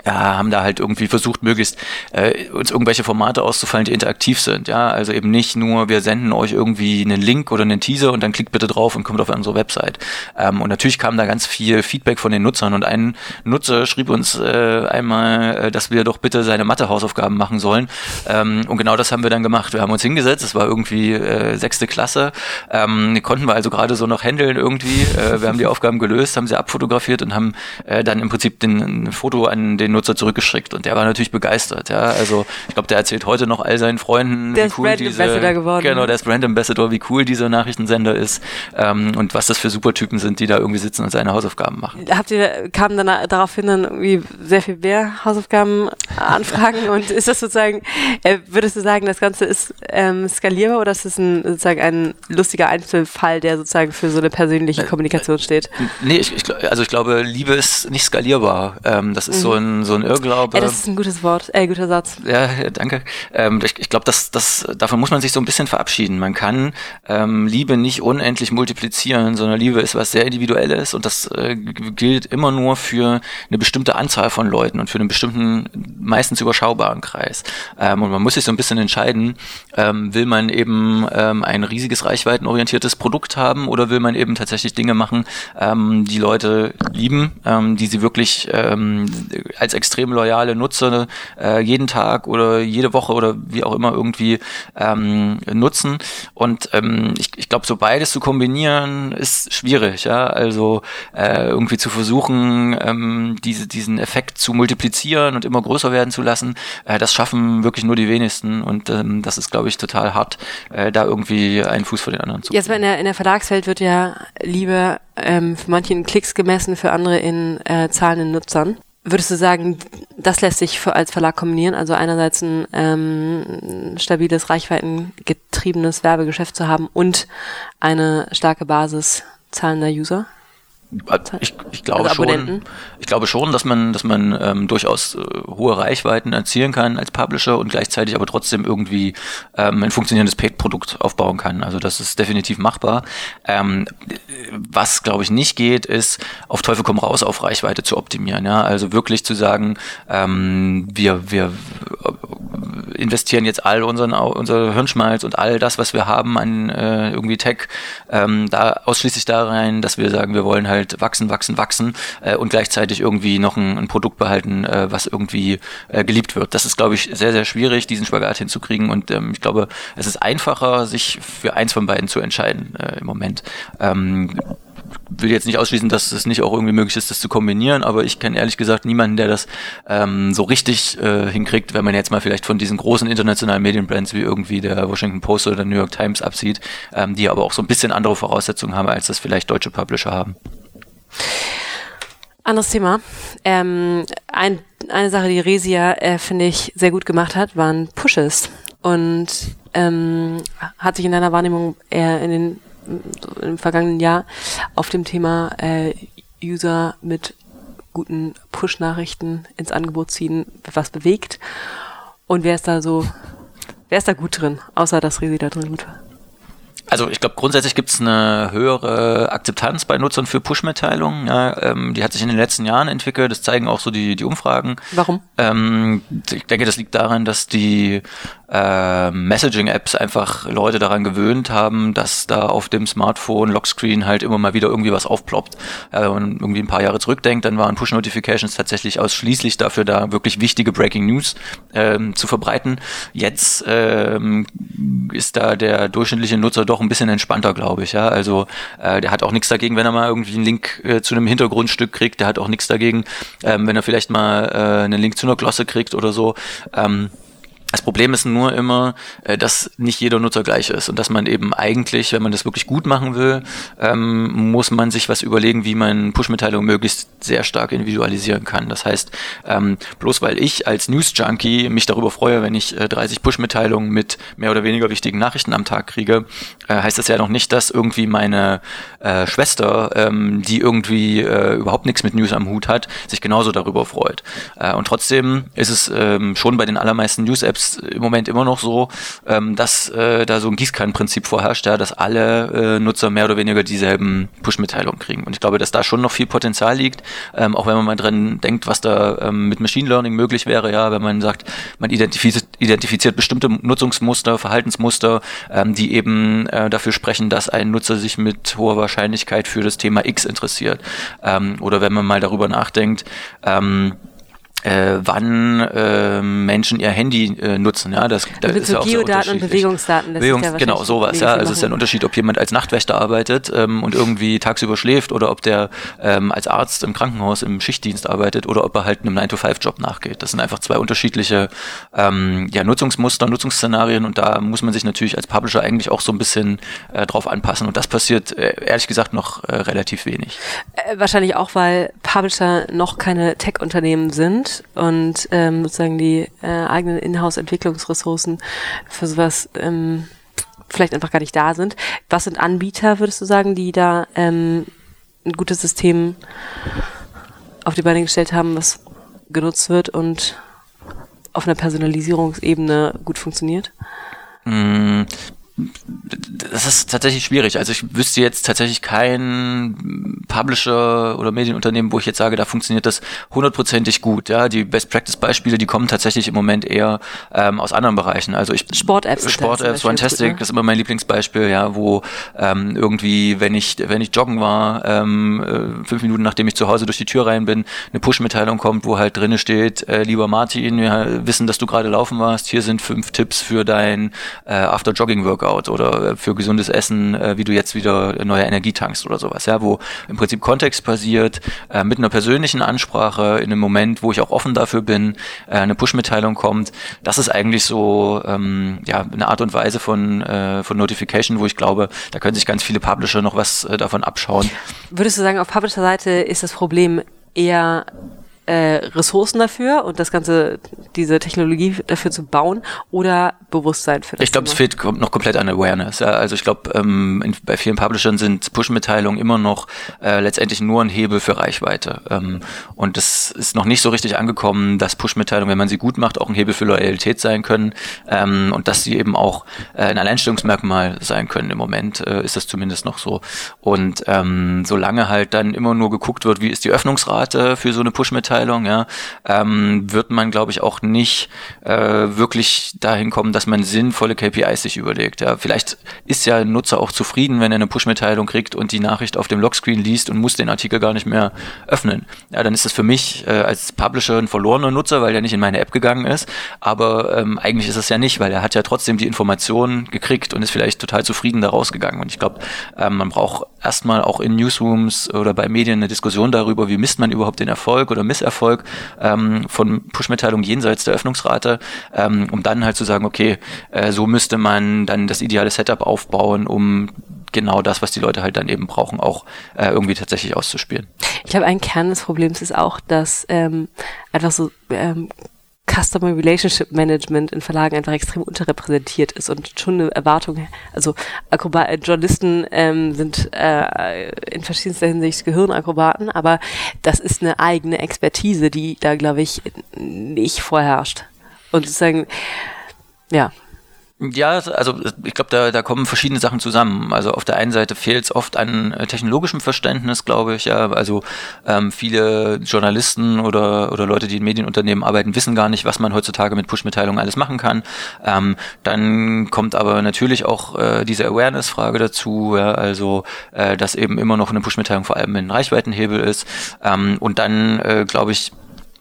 ja, haben da halt irgendwie versucht, möglichst äh, uns irgendwelche Formate auszufallen, die interaktiv sind. Ja, also eben nicht nur, wir senden euch irgendwie einen Link oder einen Teaser und dann klickt bitte drauf und kommt auf unsere Website. Ähm, und natürlich kam da ganz viel Feedback von den Nutzern und ein Nutzer schrieb uns äh, einmal, äh, dass wir doch bitte seine Mathe-Hausaufgaben machen sollen. Ähm, und genau das haben wir dann gemacht. Wir haben uns hingesetzt, es war irgendwie äh, sechste Klasse, ähm, konnten wir also gerade so noch handeln irgendwie. Äh, wir haben die Aufgaben gelöst, haben sie abfotografiert und haben äh, dann im Prinzip den, ein Foto an den Nutzer zurückgeschickt und der war natürlich begeistert. Ja, also ich glaube, der erzählt heute noch all seinen Freunden, der wie cool Brand diese, Ambassador geworden. genau, der ist Brand Ambassador, wie cool dieser Nachrichtensender ist ähm, und was das für Supertypen sind, die da irgendwie sitzen und seine Hausaufgaben machen. Habt ihr kam dann daraufhin dann irgendwie sehr viel mehr Hausaufgaben anfragen *laughs* und ist das sozusagen, äh, würdest du sagen, das Ganze ist ähm, skalierbar oder ist es ein, sozusagen ein lustiger Einzelfall, der sozusagen für so eine persönliche äh, Kommunikation steht? Nee, ich, ich, also ich glaube, Liebe ist nicht skalierbar. Ähm, das ist mhm. so ein so ein Irrglaube. Ja, das ist ein gutes Wort, äh, guter Satz. Ja, danke. Ähm, ich ich glaube, das, das, davon muss man sich so ein bisschen verabschieden. Man kann ähm, Liebe nicht unendlich multiplizieren, sondern Liebe ist was sehr Individuelles und das äh, gilt immer nur für eine bestimmte Anzahl von Leuten und für einen bestimmten, meistens überschaubaren Kreis. Ähm, und man muss sich so ein bisschen entscheiden, ähm, will man eben ähm, ein riesiges reichweitenorientiertes Produkt haben oder will man eben tatsächlich Dinge machen, ähm, die Leute lieben, ähm, die sie wirklich ähm, als extrem loyale Nutzer äh, jeden Tag oder jede Woche oder wie auch immer irgendwie ähm, nutzen. Und ähm, ich, ich glaube, so beides zu kombinieren ist schwierig. Ja? Also äh, irgendwie zu versuchen, ähm, diese, diesen Effekt zu multiplizieren und immer größer werden zu lassen, äh, das schaffen wirklich nur die wenigsten. Und ähm, das ist, glaube ich, total hart, äh, da irgendwie einen Fuß vor den anderen zu Jetzt in der, in der Verlagswelt wird ja Liebe ähm, für manche in Klicks gemessen, für andere in äh, zahlenden Nutzern. Würdest du sagen, das lässt sich für, als Verlag kombinieren? Also einerseits ein ähm, stabiles, reichweitengetriebenes Werbegeschäft zu haben und eine starke Basis zahlender User? Ich, ich glaube also schon. Ich glaube schon, dass man, dass man ähm, durchaus äh, hohe Reichweiten erzielen kann als Publisher und gleichzeitig aber trotzdem irgendwie ähm, ein funktionierendes Paid-Produkt aufbauen kann. Also das ist definitiv machbar. Ähm, was glaube ich nicht geht, ist auf Teufel komm raus auf Reichweite zu optimieren. Ja, also wirklich zu sagen, ähm, wir wir investieren jetzt all unseren, unser Hirnschmalz und all das, was wir haben an äh, irgendwie Tech, ähm, da ausschließlich da rein, dass wir sagen, wir wollen halt wachsen, wachsen, wachsen äh, und gleichzeitig irgendwie noch ein, ein Produkt behalten, äh, was irgendwie äh, geliebt wird. Das ist, glaube ich, sehr, sehr schwierig, diesen Spagat hinzukriegen und ähm, ich glaube, es ist einfacher, sich für eins von beiden zu entscheiden äh, im Moment. Ähm, will jetzt nicht ausschließen, dass es nicht auch irgendwie möglich ist, das zu kombinieren, aber ich kenne ehrlich gesagt niemanden, der das ähm, so richtig äh, hinkriegt, wenn man jetzt mal vielleicht von diesen großen internationalen Medienbrands wie irgendwie der Washington Post oder der New York Times absieht, ähm, die aber auch so ein bisschen andere Voraussetzungen haben, als das vielleicht deutsche Publisher haben. Anderes Thema. Ähm, ein, eine Sache, die Resia, äh, finde ich, sehr gut gemacht hat, waren Pushes. Und ähm, hat sich in deiner Wahrnehmung eher in den im vergangenen Jahr auf dem Thema äh, User mit guten Push-Nachrichten ins Angebot ziehen, was bewegt. Und wer ist da so, wer ist da gut drin, außer dass Resi da drin gut war? Also ich glaube, grundsätzlich gibt es eine höhere Akzeptanz bei Nutzern für Push-Mitteilungen. Ja, ähm, die hat sich in den letzten Jahren entwickelt. Das zeigen auch so die, die Umfragen. Warum? Ähm, ich denke, das liegt daran, dass die äh, Messaging-Apps einfach Leute daran gewöhnt haben, dass da auf dem Smartphone Lockscreen halt immer mal wieder irgendwie was aufploppt. Äh, wenn man irgendwie ein paar Jahre zurückdenkt, dann waren Push-Notifications tatsächlich ausschließlich dafür da, wirklich wichtige Breaking News ähm, zu verbreiten. Jetzt ähm, ist da der durchschnittliche Nutzer doch ein bisschen entspannter, glaube ich. Ja? Also äh, der hat auch nichts dagegen, wenn er mal irgendwie einen Link äh, zu einem Hintergrundstück kriegt. Der hat auch nichts dagegen, ähm, wenn er vielleicht mal äh, einen Link zu einer Glosse kriegt oder so. Ähm, das Problem ist nur immer, äh, dass nicht jeder Nutzer gleich ist und dass man eben eigentlich, wenn man das wirklich gut machen will, ähm, muss man sich was überlegen, wie man Push-Mitteilungen möglichst sehr stark individualisieren kann. Das heißt, ähm, bloß weil ich als News-Junkie mich darüber freue, wenn ich 30 äh, Push-Mitteilungen mit mehr oder weniger wichtigen Nachrichten am Tag kriege, äh, heißt das ja noch nicht, dass irgendwie meine Schwester, ähm, die irgendwie überhaupt nichts mit News am Hut hat, sich genauso darüber freut. und trotzdem ist es schon bei den allermeisten News-Apps selbst im Moment immer noch so, ähm, dass äh, da so ein Gießkannenprinzip vorherrscht, ja, dass alle äh, Nutzer mehr oder weniger dieselben Push-Mitteilungen kriegen. Und ich glaube, dass da schon noch viel Potenzial liegt, ähm, auch wenn man mal dran denkt, was da ähm, mit Machine Learning möglich wäre, ja, wenn man sagt, man identifiziert, identifiziert bestimmte Nutzungsmuster, Verhaltensmuster, ähm, die eben äh, dafür sprechen, dass ein Nutzer sich mit hoher Wahrscheinlichkeit für das Thema X interessiert. Ähm, oder wenn man mal darüber nachdenkt, ähm, äh, wann äh, Menschen ihr Handy äh, nutzen. Ja, das, das ist ja auch Geodaten und Bewegungsdaten. Das Bewegungs ja genau, sowas. Ja, also es ist ja ein Unterschied, ob jemand als Nachtwächter arbeitet ähm, und irgendwie tagsüber schläft oder ob der ähm, als Arzt im Krankenhaus im Schichtdienst arbeitet oder ob er halt einem 9-to-5-Job nachgeht. Das sind einfach zwei unterschiedliche ähm, ja, Nutzungsmuster, Nutzungsszenarien und da muss man sich natürlich als Publisher eigentlich auch so ein bisschen äh, drauf anpassen und das passiert äh, ehrlich gesagt noch äh, relativ wenig. Äh, wahrscheinlich auch, weil Publisher noch keine Tech-Unternehmen sind und ähm, sozusagen die äh, eigenen Inhouse-Entwicklungsressourcen für sowas ähm, vielleicht einfach gar nicht da sind. Was sind Anbieter, würdest du sagen, die da ähm, ein gutes System auf die Beine gestellt haben, was genutzt wird und auf einer Personalisierungsebene gut funktioniert? Das ist tatsächlich schwierig. Also ich wüsste jetzt tatsächlich kein Publisher oder Medienunternehmen, wo ich jetzt sage, da funktioniert das hundertprozentig gut. Ja, die Best Practice Beispiele, die kommen tatsächlich im Moment eher ähm, aus anderen Bereichen. Also ich Sport-Apps, Sport-Apps, Fantastic, ne? ist immer mein Lieblingsbeispiel. Ja, wo ähm, irgendwie, wenn ich wenn ich joggen war, ähm, äh, fünf Minuten nachdem ich zu Hause durch die Tür rein bin, eine Push-Mitteilung kommt, wo halt drinne steht, äh, lieber Martin, wir wissen, dass du gerade laufen warst. Hier sind fünf Tipps für dein äh, After-Jogging-Workout Workout oder für gesundes Essen, äh, wie du jetzt wieder neue Energie tankst oder sowas, ja, wo im Prinzip Kontext basiert, äh, mit einer persönlichen Ansprache in einem Moment, wo ich auch offen dafür bin, äh, eine Push-Mitteilung kommt. Das ist eigentlich so ähm, ja, eine Art und Weise von, äh, von Notification, wo ich glaube, da können sich ganz viele Publisher noch was äh, davon abschauen. Würdest du sagen, auf Publisher-Seite ist das Problem eher äh, Ressourcen dafür und das Ganze, diese Technologie dafür zu bauen oder Bewusstsein für das? Ich glaube, es fehlt noch komplett an Awareness. Ja. Also ich glaube, ähm, bei vielen Publishern sind Push-Mitteilungen immer noch äh, letztendlich nur ein Hebel für Reichweite. Ähm, und es ist noch nicht so richtig angekommen, dass Push-Mitteilungen, wenn man sie gut macht, auch ein Hebel für Loyalität sein können ähm, und dass sie eben auch äh, ein Alleinstellungsmerkmal sein können. Im Moment äh, ist das zumindest noch so. Und ähm, solange halt dann immer nur geguckt wird, wie ist die Öffnungsrate für so eine Push-Mitteilung, Push-Mitteilung, ja, ähm, wird man, glaube ich, auch nicht äh, wirklich dahin kommen, dass man sinnvolle KPIs sich überlegt. Ja. Vielleicht ist ja ein Nutzer auch zufrieden, wenn er eine Push-Mitteilung kriegt und die Nachricht auf dem Lockscreen liest und muss den Artikel gar nicht mehr öffnen. Ja, dann ist das für mich äh, als Publisher ein verlorener Nutzer, weil er nicht in meine App gegangen ist. Aber ähm, eigentlich ist es ja nicht, weil er hat ja trotzdem die Informationen gekriegt und ist vielleicht total zufrieden da rausgegangen. Und ich glaube, ähm, man braucht erstmal auch in Newsrooms oder bei Medien eine Diskussion darüber, wie misst man überhaupt den Erfolg oder Misserfolg ähm, von Push-Mitteilungen jenseits der Öffnungsrate, ähm, um dann halt zu sagen, okay, äh, so müsste man dann das ideale Setup aufbauen, um genau das, was die Leute halt dann eben brauchen, auch äh, irgendwie tatsächlich auszuspielen. Ich glaube, ein Kern des Problems ist auch, dass ähm, einfach so ähm, Customer Relationship Management in Verlagen einfach extrem unterrepräsentiert ist und schon eine Erwartung, also Akrobat, Journalisten ähm, sind äh, in verschiedenster Hinsicht Gehirnakrobaten, aber das ist eine eigene Expertise, die da, glaube ich, nicht vorherrscht. Und sozusagen, ja, ja, also ich glaube, da, da kommen verschiedene Sachen zusammen. Also auf der einen Seite fehlt es oft an äh, technologischem Verständnis, glaube ich. Ja, also ähm, viele Journalisten oder oder Leute, die in Medienunternehmen arbeiten, wissen gar nicht, was man heutzutage mit Push-Mitteilungen alles machen kann. Ähm, dann kommt aber natürlich auch äh, diese Awareness-Frage dazu. Ja, also äh, dass eben immer noch eine Push-Mitteilung vor allem ein Reichweitenhebel ist. Ähm, und dann äh, glaube ich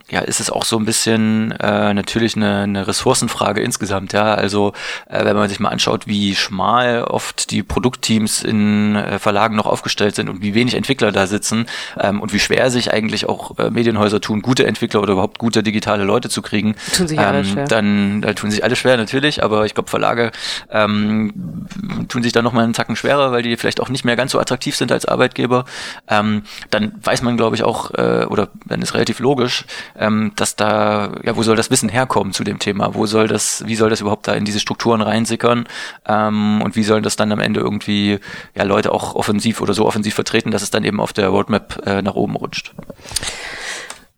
ja, ist es auch so ein bisschen äh, natürlich eine, eine Ressourcenfrage insgesamt, ja. Also äh, wenn man sich mal anschaut, wie schmal oft die Produktteams in äh, Verlagen noch aufgestellt sind und wie wenig Entwickler da sitzen ähm, und wie schwer sich eigentlich auch äh, Medienhäuser tun, gute Entwickler oder überhaupt gute digitale Leute zu kriegen, tun sich alle ähm, schwer. dann äh, tun sich alle schwer natürlich, aber ich glaube Verlage ähm, tun sich da noch mal einen Tacken schwerer, weil die vielleicht auch nicht mehr ganz so attraktiv sind als Arbeitgeber. Ähm, dann weiß man, glaube ich, auch, äh, oder dann ist relativ logisch, ähm, dass da, ja, wo soll das Wissen herkommen zu dem Thema? Wo soll das, wie soll das überhaupt da in diese Strukturen reinsickern? Ähm, und wie sollen das dann am Ende irgendwie ja, Leute auch offensiv oder so offensiv vertreten, dass es dann eben auf der Roadmap äh, nach oben rutscht?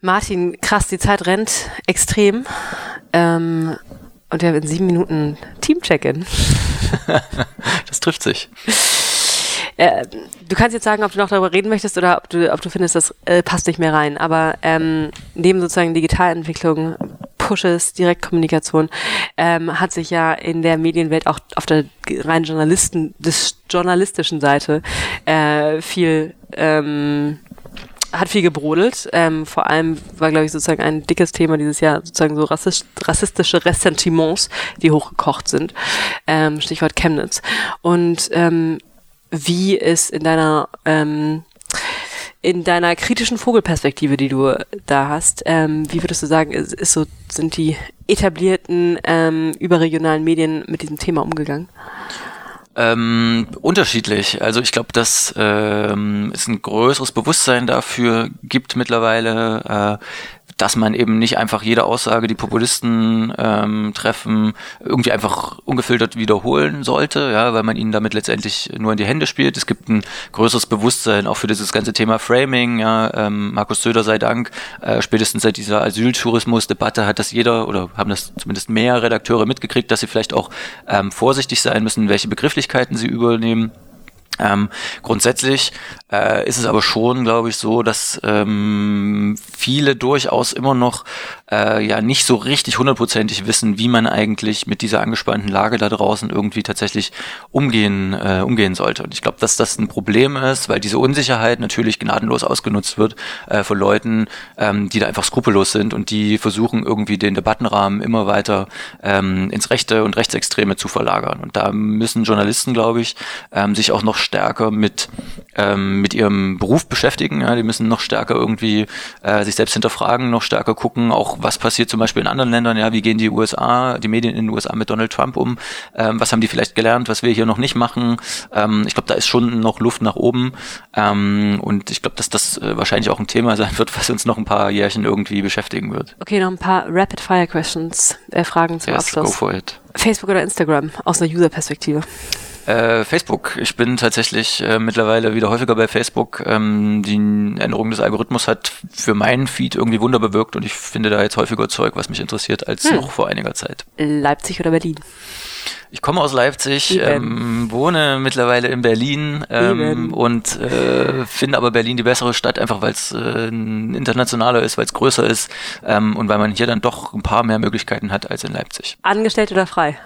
Martin, krass, die Zeit rennt extrem. Ähm, und wir haben in sieben Minuten Team-Check-In. *laughs* das trifft sich. Äh, du kannst jetzt sagen, ob du noch darüber reden möchtest oder ob du, ob du findest, das äh, passt nicht mehr rein. Aber ähm, neben sozusagen Digitalentwicklung, Pushes, Direktkommunikation, ähm, hat sich ja in der Medienwelt auch auf der rein Journalisten, des journalistischen Seite äh, viel ähm, hat viel gebrodelt. Ähm, vor allem war, glaube ich, sozusagen ein dickes Thema dieses Jahr sozusagen so rassist, rassistische Ressentiments, die hochgekocht sind. Ähm, Stichwort Chemnitz. Und ähm, wie ist in deiner ähm, in deiner kritischen Vogelperspektive, die du da hast, ähm, wie würdest du sagen, ist, ist so, sind die etablierten ähm, überregionalen Medien mit diesem Thema umgegangen? Ähm, unterschiedlich. Also ich glaube, dass ähm, es ein größeres Bewusstsein dafür gibt mittlerweile, äh, dass man eben nicht einfach jede Aussage, die Populisten ähm, treffen, irgendwie einfach ungefiltert wiederholen sollte, ja, weil man ihnen damit letztendlich nur in die Hände spielt. Es gibt ein größeres Bewusstsein auch für dieses ganze Thema Framing. Ja, ähm, Markus Söder sei Dank, äh, spätestens seit dieser Asyltourismus-Debatte hat das jeder oder haben das zumindest mehr Redakteure mitgekriegt, dass sie vielleicht auch ähm, vorsichtig sein müssen, welche Begrifflichkeiten sie übernehmen. Ähm, grundsätzlich äh, ist es aber schon, glaube ich, so, dass ähm, viele durchaus immer noch äh, ja nicht so richtig hundertprozentig wissen, wie man eigentlich mit dieser angespannten Lage da draußen irgendwie tatsächlich umgehen äh, umgehen sollte. Und ich glaube, dass das ein Problem ist, weil diese Unsicherheit natürlich gnadenlos ausgenutzt wird äh, von Leuten, ähm, die da einfach skrupellos sind und die versuchen irgendwie den Debattenrahmen immer weiter ähm, ins Rechte und Rechtsextreme zu verlagern. Und da müssen Journalisten, glaube ich, ähm, sich auch noch stärker mit, ähm, mit ihrem Beruf beschäftigen. Ja, die müssen noch stärker irgendwie äh, sich selbst hinterfragen, noch stärker gucken, auch was passiert zum Beispiel in anderen Ländern. Ja, wie gehen die USA, die Medien in den USA mit Donald Trump um? Ähm, was haben die vielleicht gelernt, was wir hier noch nicht machen? Ähm, ich glaube, da ist schon noch Luft nach oben. Ähm, und ich glaube, dass das äh, wahrscheinlich auch ein Thema sein wird, *laughs* was uns noch ein paar Jährchen irgendwie beschäftigen wird. Okay, noch ein paar Rapid-Fire-Questions, äh, Fragen zum yes, Abschluss. Go for it. Facebook oder Instagram aus einer User-Perspektive? Äh, Facebook. Ich bin tatsächlich äh, mittlerweile wieder häufiger bei Facebook. Ähm, die Änderung des Algorithmus hat für meinen Feed irgendwie Wunder bewirkt und ich finde da jetzt häufiger Zeug, was mich interessiert, als hm. noch vor einiger Zeit. Leipzig oder Berlin? Ich komme aus Leipzig, ähm, wohne mittlerweile in Berlin ähm, und äh, finde aber Berlin die bessere Stadt, einfach weil es äh, internationaler ist, weil es größer ist ähm, und weil man hier dann doch ein paar mehr Möglichkeiten hat als in Leipzig. Angestellt oder frei?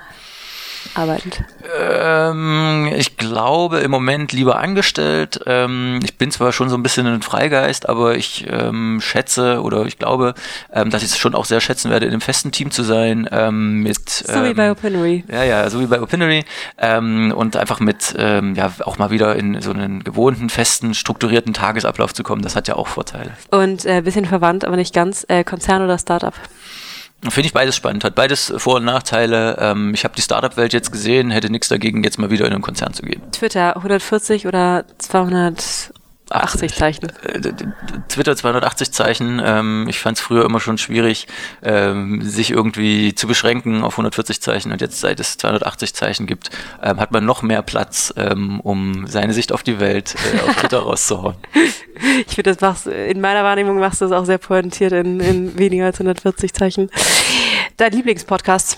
Arbeitend? Ähm, ich glaube im Moment lieber angestellt. Ähm, ich bin zwar schon so ein bisschen ein Freigeist, aber ich ähm, schätze oder ich glaube, ähm, dass ich es schon auch sehr schätzen werde, in einem festen Team zu sein. Ähm, mit, so wie bei ähm, Opinory. Ja, ja, so wie bei Opinory. und einfach mit, ja, auch mal wieder in so einen gewohnten, festen, strukturierten Tagesablauf zu kommen. Das hat ja auch Vorteile. Und ein äh, bisschen verwandt, aber nicht ganz. Äh, Konzern oder Startup? Finde ich beides spannend, hat beides Vor- und Nachteile. Ähm, ich habe die Startup-Welt jetzt gesehen, hätte nichts dagegen, jetzt mal wieder in einen Konzern zu gehen. Twitter 140 oder 200 80 Zeichen. Äh, Twitter 280 Zeichen. Ähm, ich fand es früher immer schon schwierig, ähm, sich irgendwie zu beschränken auf 140 Zeichen. Und jetzt, seit es 280 Zeichen gibt, ähm, hat man noch mehr Platz, ähm, um seine Sicht auf die Welt äh, auf *laughs* Twitter rauszuhauen. Ich finde, das machst in meiner Wahrnehmung machst du das auch sehr pointiert in, in weniger als 140 Zeichen. Dein Lieblingspodcast?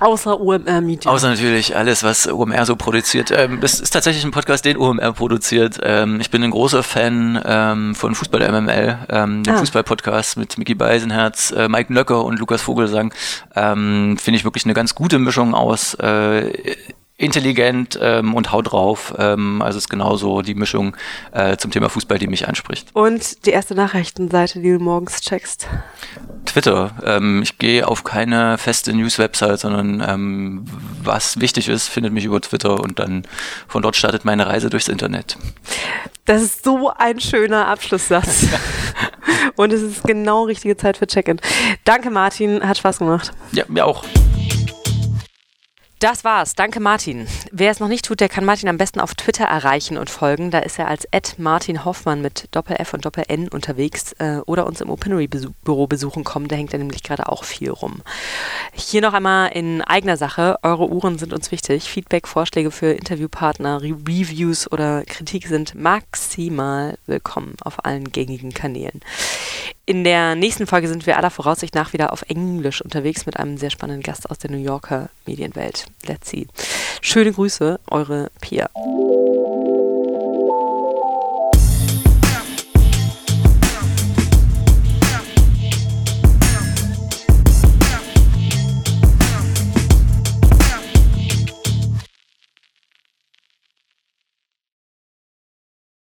Außer OMR Media. Außer natürlich alles, was OMR so produziert. Ähm, das ist tatsächlich ein Podcast, den OMR produziert. Ähm, ich bin ein großer Fan ähm, von Fußball MML, ähm, dem ah. Fußball-Podcast mit Mickey Beisenherz, äh, Mike Nöcker und Lukas Vogelsang. Ähm, Finde ich wirklich eine ganz gute Mischung aus äh, intelligent ähm, und haut drauf. Ähm, also ist genauso die Mischung äh, zum Thema Fußball, die mich anspricht. Und die erste Nachrichtenseite, die du morgens checkst? Twitter. Ähm, ich gehe auf keine feste News-Website, sondern ähm, was wichtig ist, findet mich über Twitter und dann von dort startet meine Reise durchs Internet. Das ist so ein schöner Abschlusssatz. *laughs* und es ist genau richtige Zeit für Check-in. Danke, Martin. Hat Spaß gemacht. Ja, mir auch. Das war's. Danke, Martin. Wer es noch nicht tut, der kann Martin am besten auf Twitter erreichen und folgen. Da ist er als Martin Hoffmann mit Doppel-F und Doppel-N unterwegs äh, oder uns im Opinory-Büro besuchen kommen. Da hängt er nämlich gerade auch viel rum. Hier noch einmal in eigener Sache. Eure Uhren sind uns wichtig. Feedback, Vorschläge für Interviewpartner, Re Reviews oder Kritik sind maximal willkommen auf allen gängigen Kanälen. In der nächsten Folge sind wir aller Voraussicht nach wieder auf Englisch unterwegs mit einem sehr spannenden Gast aus der New Yorker Medienwelt. Let's see. Schöne Grüße, eure Pia.